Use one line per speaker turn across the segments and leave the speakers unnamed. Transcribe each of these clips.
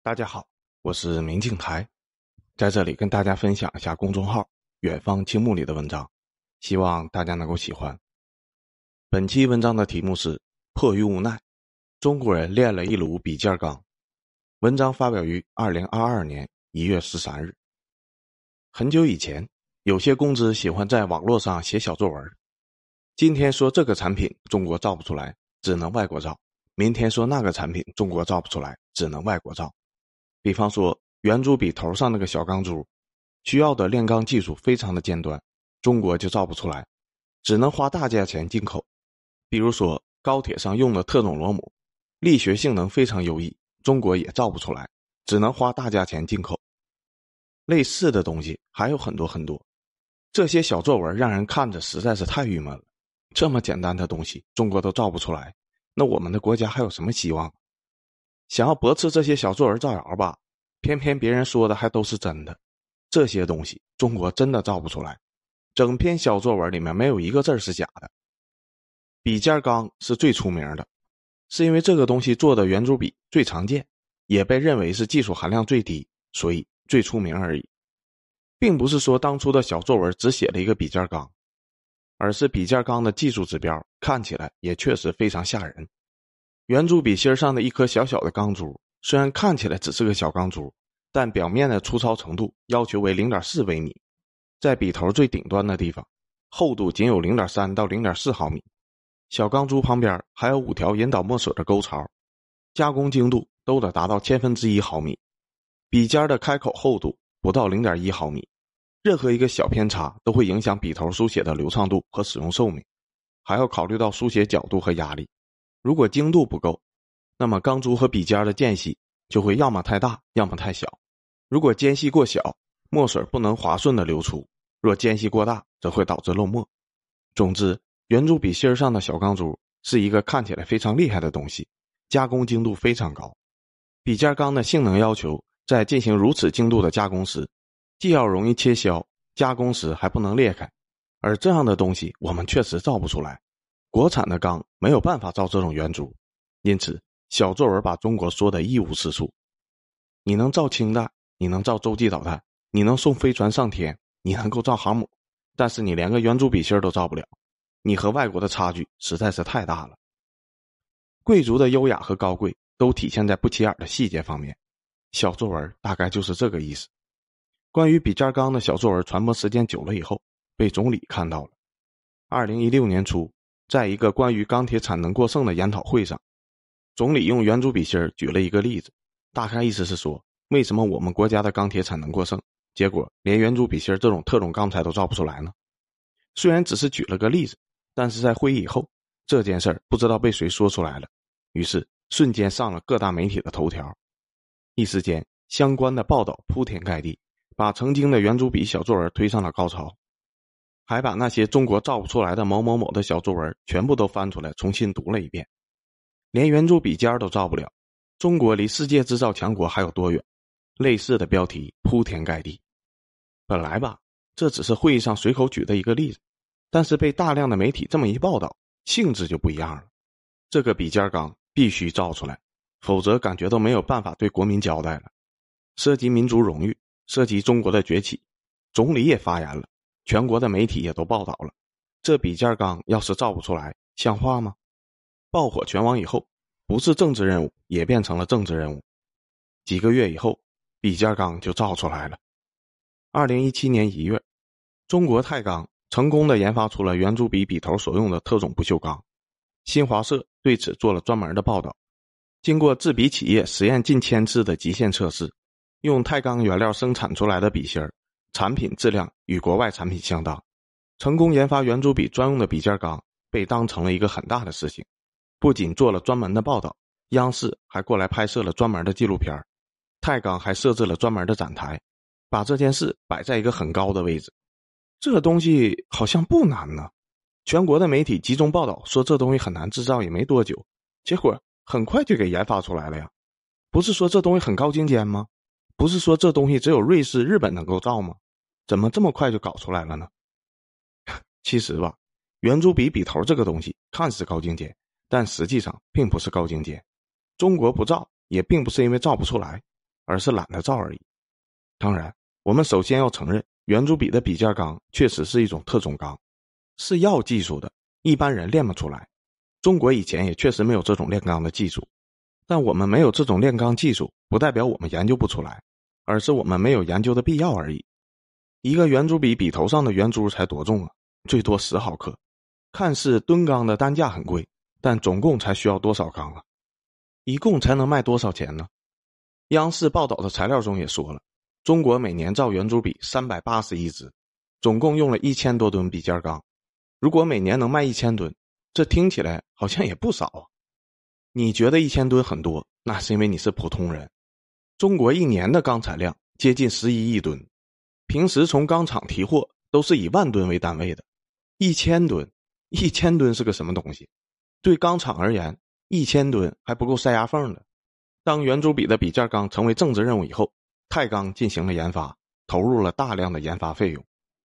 大家好，我是明镜台，在这里跟大家分享一下公众号“远方青木”里的文章，希望大家能够喜欢。本期文章的题目是“迫于无奈，中国人练了一炉比尖钢”。文章发表于二零二二年一月十三日。很久以前，有些公知喜欢在网络上写小作文，今天说这个产品中国造不出来，只能外国造；明天说那个产品中国造不出来，只能外国造。比方说，圆珠笔头上那个小钢珠，需要的炼钢技术非常的尖端，中国就造不出来，只能花大价钱进口。比如说，高铁上用的特种螺母，力学性能非常优异，中国也造不出来，只能花大价钱进口。类似的东西还有很多很多，这些小作文让人看着实在是太郁闷了。这么简单的东西，中国都造不出来，那我们的国家还有什么希望？想要驳斥这些小作文造谣吧，偏偏别人说的还都是真的。这些东西中国真的造不出来，整篇小作文里面没有一个字是假的。笔尖钢是最出名的，是因为这个东西做的圆珠笔最常见，也被认为是技术含量最低，所以最出名而已，并不是说当初的小作文只写了一个笔尖钢，而是笔尖钢的技术指标看起来也确实非常吓人。圆珠笔芯上的一颗小小的钢珠，虽然看起来只是个小钢珠，但表面的粗糙程度要求为零点四微米，在笔头最顶端的地方，厚度仅有零点三到零点四毫米。小钢珠旁边还有五条引导墨水的沟槽，加工精度都得达到千分之一毫米。笔尖的开口厚度不到零点一毫米，任何一个小偏差都会影响笔头书写的流畅度和使用寿命，还要考虑到书写角度和压力。如果精度不够，那么钢珠和笔尖的间隙就会要么太大，要么太小。如果间隙过小，墨水不能滑顺的流出；若间隙过大，则会导致漏墨。总之，圆珠笔芯上的小钢珠是一个看起来非常厉害的东西，加工精度非常高。笔尖钢的性能要求，在进行如此精度的加工时，既要容易切削，加工时还不能裂开。而这样的东西，我们确实造不出来。国产的钢没有办法造这种圆珠，因此小作文把中国说的一无是处。你能造氢弹，你能造洲际导弹，你能送飞船上天，你能够造航母，但是你连个圆珠笔芯都造不了，你和外国的差距实在是太大了。贵族的优雅和高贵都体现在不起眼的细节方面，小作文大概就是这个意思。关于笔尖钢的小作文传播时间久了以后，被总理看到了。二零一六年初。在一个关于钢铁产能过剩的研讨会上，总理用圆珠笔芯举了一个例子，大概意思是说，为什么我们国家的钢铁产能过剩，结果连圆珠笔芯这种特种钢材都造不出来呢？虽然只是举了个例子，但是在会议以后，这件事儿不知道被谁说出来了，于是瞬间上了各大媒体的头条，一时间相关的报道铺天盖地，把曾经的圆珠笔小作文推上了高潮。还把那些中国造不出来的某某某的小作文全部都翻出来重新读了一遍，连圆珠笔尖都造不了，中国离世界制造强国还有多远？类似的标题铺天盖地。本来吧，这只是会议上随口举的一个例子，但是被大量的媒体这么一报道，性质就不一样了。这个笔尖钢必须造出来，否则感觉都没有办法对国民交代了。涉及民族荣誉，涉及中国的崛起，总理也发言了。全国的媒体也都报道了，这笔尖钢要是造不出来，像话吗？爆火全网以后，不是政治任务，也变成了政治任务。几个月以后，笔尖钢就造出来了。二零一七年一月，中国太钢成功的研发出了圆珠笔笔头所用的特种不锈钢。新华社对此做了专门的报道。经过制笔企业实验近千次的极限测试，用钛钢原料生产出来的笔芯儿。产品质量与国外产品相当，成功研发圆珠笔专用的笔尖钢被当成了一个很大的事情，不仅做了专门的报道，央视还过来拍摄了专门的纪录片太钢还设置了专门的展台，把这件事摆在一个很高的位置。这东西好像不难呢，全国的媒体集中报道说这东西很难制造，也没多久，结果很快就给研发出来了呀。不是说这东西很高精尖吗？不是说这东西只有瑞士、日本能够造吗？怎么这么快就搞出来了呢？其实吧，圆珠笔笔头这个东西看似高精尖，但实际上并不是高精尖。中国不造也并不是因为造不出来，而是懒得造而已。当然，我们首先要承认，圆珠笔的笔尖钢确实是一种特种钢，是要技术的，一般人练不出来。中国以前也确实没有这种炼钢的技术，但我们没有这种炼钢技术，不代表我们研究不出来，而是我们没有研究的必要而已。一个圆珠笔笔头上的圆珠才多重啊？最多十毫克。看似吨钢的单价很贵，但总共才需要多少钢啊？一共才能卖多少钱呢？央视报道的材料中也说了，中国每年造圆珠笔三百八十亿支，总共用了一千多吨笔尖钢。如果每年能卖一千吨，这听起来好像也不少啊。你觉得一千吨很多，那是因为你是普通人。中国一年的钢产量接近十一亿吨，平时从钢厂提货都是以万吨为单位的，一千吨。一千吨是个什么东西？对钢厂而言，一千吨还不够塞牙缝的。当圆珠笔的笔尖钢成为政治任务以后，太钢进行了研发，投入了大量的研发费用，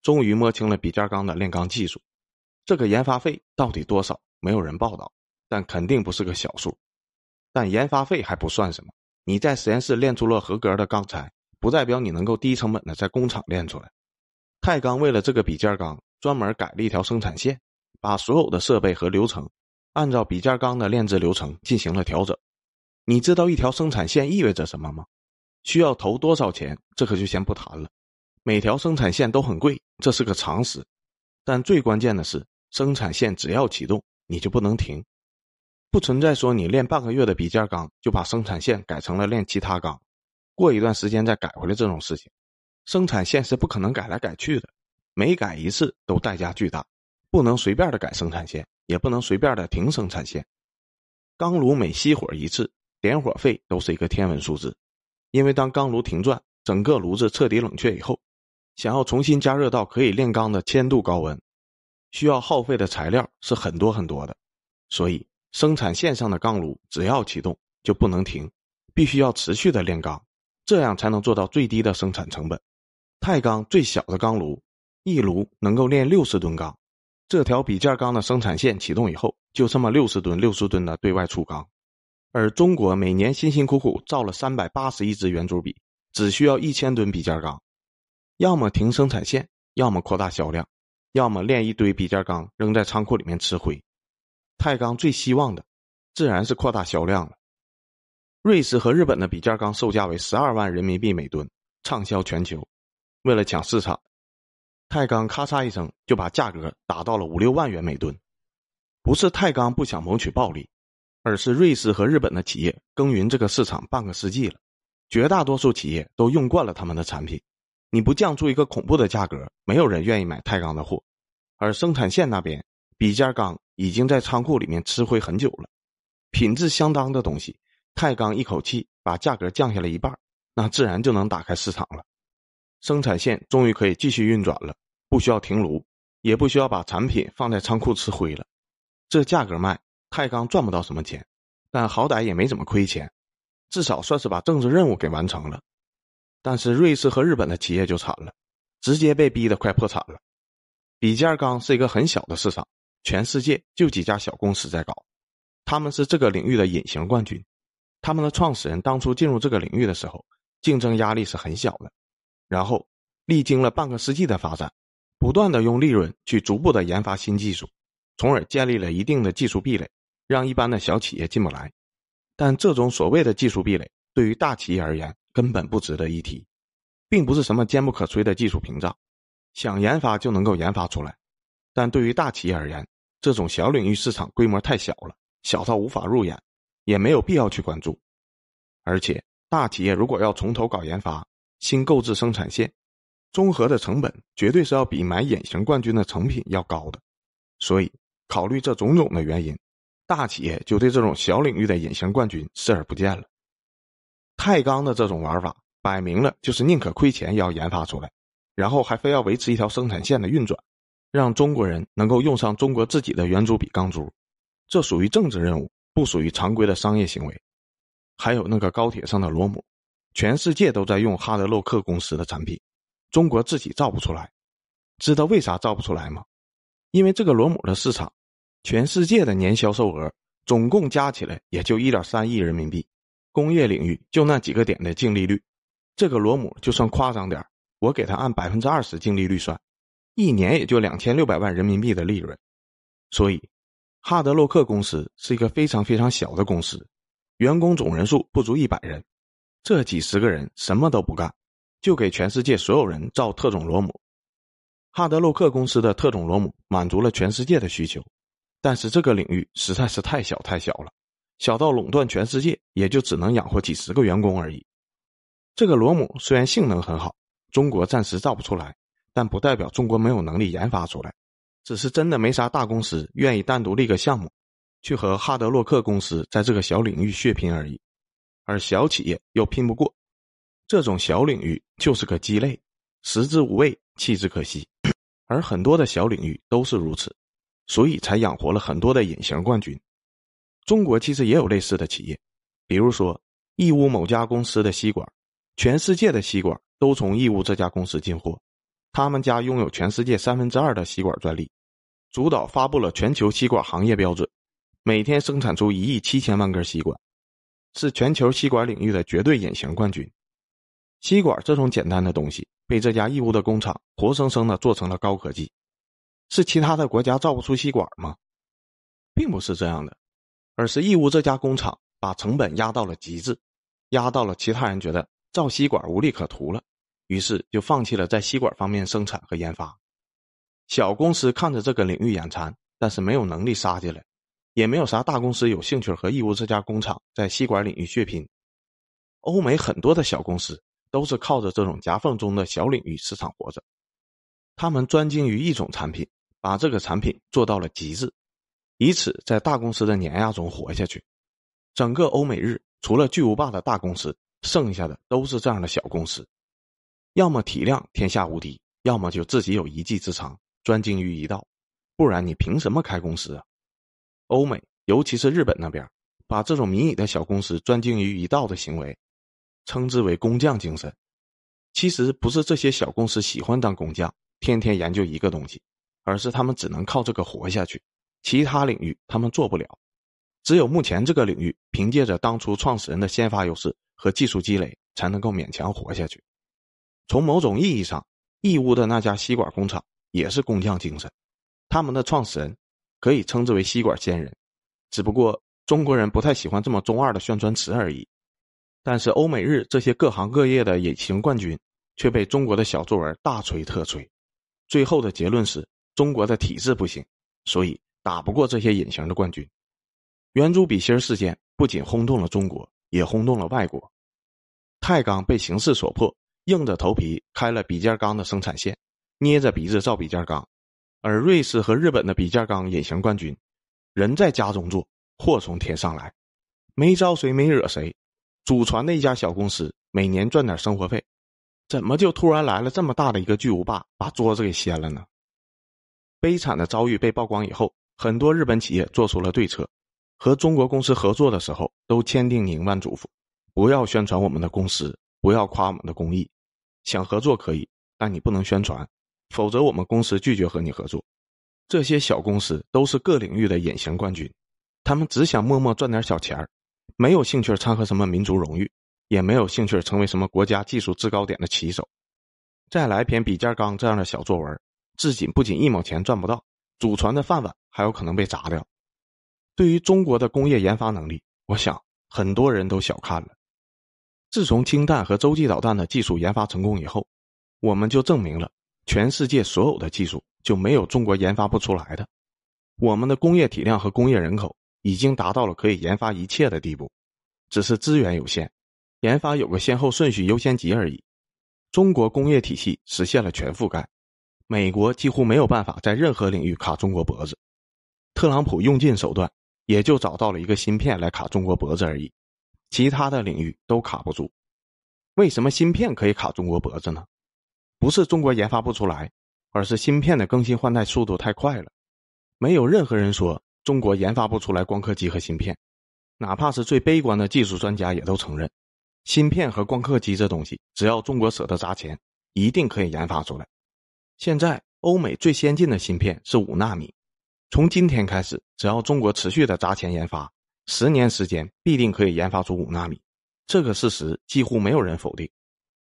终于摸清了笔尖钢的炼钢技术。这个研发费到底多少？没有人报道，但肯定不是个小数。但研发费还不算什么，你在实验室炼出了合格的钢材，不代表你能够低成本的在工厂炼出来。太钢为了这个笔尖钢，专门改了一条生产线。把所有的设备和流程按照笔尖钢的炼制流程进行了调整。你知道一条生产线意味着什么吗？需要投多少钱？这可就先不谈了。每条生产线都很贵，这是个常识。但最关键的是，生产线只要启动，你就不能停。不存在说你练半个月的笔尖钢就把生产线改成了练其他钢，过一段时间再改回来这种事情。生产线是不可能改来改去的，每改一次都代价巨大。不能随便的改生产线，也不能随便的停生产线。钢炉每熄火一次，点火费都是一个天文数字。因为当钢炉停转，整个炉子彻底冷却以后，想要重新加热到可以炼钢的千度高温，需要耗费的材料是很多很多的。所以，生产线上的钢炉只要启动就不能停，必须要持续的炼钢，这样才能做到最低的生产成本。钛钢最小的钢炉，一炉能够炼六十吨钢。这条笔尖钢的生产线启动以后，就这么六十吨、六十吨的对外出钢，而中国每年辛辛苦苦造了三百八十亿支圆珠笔，只需要一千吨笔尖钢，要么停生产线，要么扩大销量，要么炼一堆笔尖钢扔在仓库里面吃灰。钛钢最希望的，自然是扩大销量了。瑞士和日本的笔尖钢售价为十二万人民币每吨，畅销全球。为了抢市场。钛钢咔嚓一声就把价格打到了五六万元每吨，不是钛钢不想谋取暴利，而是瑞士和日本的企业耕耘这个市场半个世纪了，绝大多数企业都用惯了他们的产品，你不降出一个恐怖的价格，没有人愿意买钛钢的货。而生产线那边，笔尖钢已经在仓库里面吃灰很久了，品质相当的东西，钛钢一口气把价格降下来一半，那自然就能打开市场了，生产线终于可以继续运转了。不需要停炉，也不需要把产品放在仓库吃灰了。这价格卖，钛钢赚不到什么钱，但好歹也没怎么亏钱，至少算是把政治任务给完成了。但是瑞士和日本的企业就惨了，直接被逼得快破产了。笔尖钢是一个很小的市场，全世界就几家小公司在搞，他们是这个领域的隐形冠军。他们的创始人当初进入这个领域的时候，竞争压力是很小的，然后历经了半个世纪的发展。不断的用利润去逐步的研发新技术，从而建立了一定的技术壁垒，让一般的小企业进不来。但这种所谓的技术壁垒，对于大企业而言根本不值得一提，并不是什么坚不可摧的技术屏障，想研发就能够研发出来。但对于大企业而言，这种小领域市场规模太小了，小到无法入眼，也没有必要去关注。而且，大企业如果要从头搞研发，新购置生产线。综合的成本绝对是要比买隐形冠军的成品要高的，所以考虑这种种的原因，大企业就对这种小领域的隐形冠军视而不见了。钛钢的这种玩法，摆明了就是宁可亏钱也要研发出来，然后还非要维持一条生产线的运转，让中国人能够用上中国自己的圆珠笔钢珠，这属于政治任务，不属于常规的商业行为。还有那个高铁上的螺母，全世界都在用哈德洛克公司的产品。中国自己造不出来，知道为啥造不出来吗？因为这个螺母的市场，全世界的年销售额总共加起来也就一点三亿人民币，工业领域就那几个点的净利率，这个螺母就算夸张点我给他按百分之二十净利率算，一年也就两千六百万人民币的利润。所以，哈德洛克公司是一个非常非常小的公司，员工总人数不足一百人，这几十个人什么都不干，就给全世界所有人造特种螺母。哈德洛克公司的特种螺母满足了全世界的需求，但是这个领域实在是太小太小了。小到垄断全世界，也就只能养活几十个员工而已。这个螺母虽然性能很好，中国暂时造不出来，但不代表中国没有能力研发出来，只是真的没啥大公司愿意单独立个项目，去和哈德洛克公司在这个小领域血拼而已。而小企业又拼不过，这种小领域就是个鸡肋，食之无味，弃之可惜。而很多的小领域都是如此，所以才养活了很多的隐形冠军。中国其实也有类似的企业，比如说义乌某家公司的吸管，全世界的吸管都从义乌这家公司进货，他们家拥有全世界三分之二的吸管专利，主导发布了全球吸管行业标准，每天生产出一亿七千万根吸管，是全球吸管领域的绝对隐形冠军。吸管这种简单的东西，被这家义乌的工厂活生生的做成了高科技，是其他的国家造不出吸管吗？并不是这样的。而是义乌这家工厂把成本压到了极致，压到了其他人觉得造吸管无利可图了，于是就放弃了在吸管方面生产和研发。小公司看着这个领域眼馋，但是没有能力杀进来，也没有啥大公司有兴趣和义乌这家工厂在吸管领域血拼。欧美很多的小公司都是靠着这种夹缝中的小领域市场活着，他们专精于一种产品，把这个产品做到了极致。以此在大公司的碾压中活下去。整个欧美日除了巨无霸的大公司，剩下的都是这样的小公司，要么体量天下无敌，要么就自己有一技之长，专精于一道，不然你凭什么开公司啊？欧美，尤其是日本那边，把这种迷你的小公司专精于一道的行为，称之为工匠精神。其实不是这些小公司喜欢当工匠，天天研究一个东西，而是他们只能靠这个活下去。其他领域他们做不了，只有目前这个领域，凭借着当初创始人的先发优势和技术积累，才能够勉强活下去。从某种意义上，义乌的那家吸管工厂也是工匠精神，他们的创始人可以称之为吸管先人，只不过中国人不太喜欢这么中二的宣传词而已。但是欧美日这些各行各业的隐形冠军，却被中国的小作文大吹特吹，最后的结论是中国的体制不行，所以。打不过这些隐形的冠军，圆珠笔芯事件不仅轰动了中国，也轰动了外国。太钢被形势所迫，硬着头皮开了笔尖钢的生产线，捏着鼻子造笔尖钢。而瑞士和日本的笔尖钢隐形冠军，人在家中坐，祸从天上来，没招谁没惹谁。祖传的一家小公司，每年赚点生活费，怎么就突然来了这么大的一个巨无霸，把桌子给掀了呢？悲惨的遭遇被曝光以后。很多日本企业做出了对策，和中国公司合作的时候都签订宁万嘱咐，不要宣传我们的公司，不要夸我们的工艺。想合作可以，但你不能宣传，否则我们公司拒绝和你合作。这些小公司都是各领域的隐形冠军，他们只想默默赚点小钱儿，没有兴趣掺和什么民族荣誉，也没有兴趣成为什么国家技术制高点的旗手。再来篇比尖钢这样的小作文，自己不仅一毛钱赚不到。祖传的饭碗还有可能被砸掉。对于中国的工业研发能力，我想很多人都小看了。自从氢弹和洲际导弹的技术研发成功以后，我们就证明了全世界所有的技术就没有中国研发不出来的。我们的工业体量和工业人口已经达到了可以研发一切的地步，只是资源有限，研发有个先后顺序优先级而已。中国工业体系实现了全覆盖。美国几乎没有办法在任何领域卡中国脖子，特朗普用尽手段，也就找到了一个芯片来卡中国脖子而已，其他的领域都卡不住。为什么芯片可以卡中国脖子呢？不是中国研发不出来，而是芯片的更新换代速度太快了。没有任何人说中国研发不出来光刻机和芯片，哪怕是最悲观的技术专家也都承认，芯片和光刻机这东西，只要中国舍得砸钱，一定可以研发出来。现在，欧美最先进的芯片是五纳米。从今天开始，只要中国持续的砸钱研发，十年时间必定可以研发出五纳米。这个事实几乎没有人否定。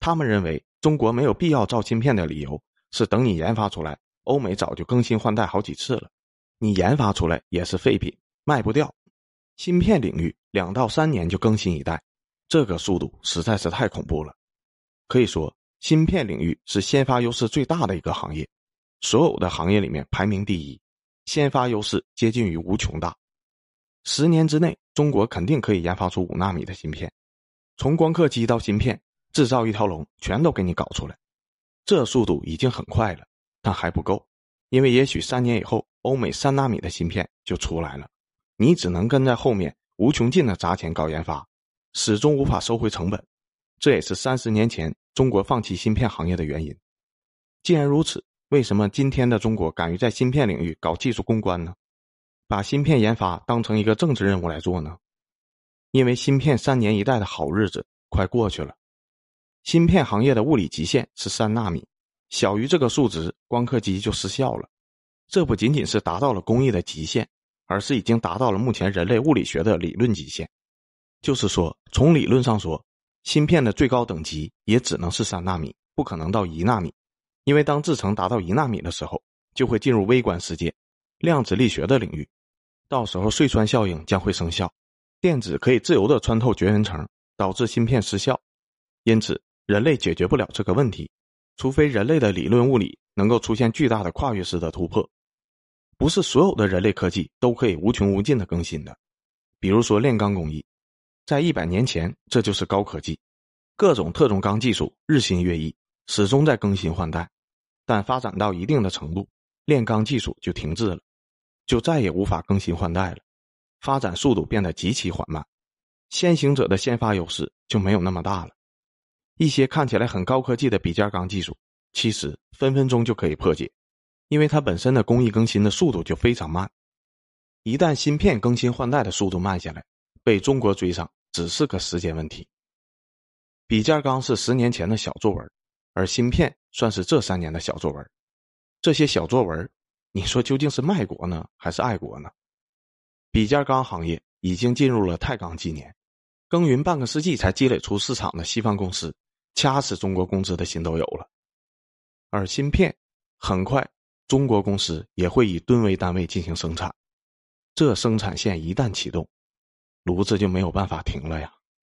他们认为中国没有必要造芯片的理由是，等你研发出来，欧美早就更新换代好几次了，你研发出来也是废品，卖不掉。芯片领域两到三年就更新一代，这个速度实在是太恐怖了。可以说，芯片领域是先发优势最大的一个行业，所有的行业里面排名第一，先发优势接近于无穷大。十年之内，中国肯定可以研发出五纳米的芯片，从光刻机到芯片，制造一条龙，全都给你搞出来。这速度已经很快了，但还不够，因为也许三年以后，欧美三纳米的芯片就出来了。你只能跟在后面无穷尽的砸钱搞研发，始终无法收回成本，这也是三十年前中国放弃芯片行业的原因。既然如此，为什么今天的中国敢于在芯片领域搞技术攻关呢？把芯片研发当成一个政治任务来做呢？因为芯片三年一代的好日子快过去了，芯片行业的物理极限是三纳米，小于这个数值，光刻机就失效了。这不仅仅是达到了工艺的极限。而是已经达到了目前人类物理学的理论极限，就是说，从理论上说，芯片的最高等级也只能是三纳米，不可能到一纳米，因为当制程达到一纳米的时候，就会进入微观世界，量子力学的领域，到时候隧穿效应将会生效，电子可以自由的穿透绝缘层，导致芯片失效。因此，人类解决不了这个问题，除非人类的理论物理能够出现巨大的跨越式的突破。不是所有的人类科技都可以无穷无尽的更新的，比如说炼钢工艺，在一百年前这就是高科技，各种特种钢技术日新月异，始终在更新换代，但发展到一定的程度，炼钢技术就停滞了，就再也无法更新换代了，发展速度变得极其缓慢，先行者的先发优势就没有那么大了，一些看起来很高科技的笔尖钢技术，其实分分钟就可以破解。因为它本身的工艺更新的速度就非常慢，一旦芯片更新换代的速度慢下来，被中国追上只是个时间问题。笔尖钢是十年前的小作文，而芯片算是这三年的小作文。这些小作文，你说究竟是卖国呢，还是爱国呢？比尖钢行业已经进入了钛钢纪年，耕耘半个世纪才积累出市场的西方公司，掐死中国公司的心都有了。而芯片很快。中国公司也会以吨为单位进行生产，这生产线一旦启动，炉子就没有办法停了呀。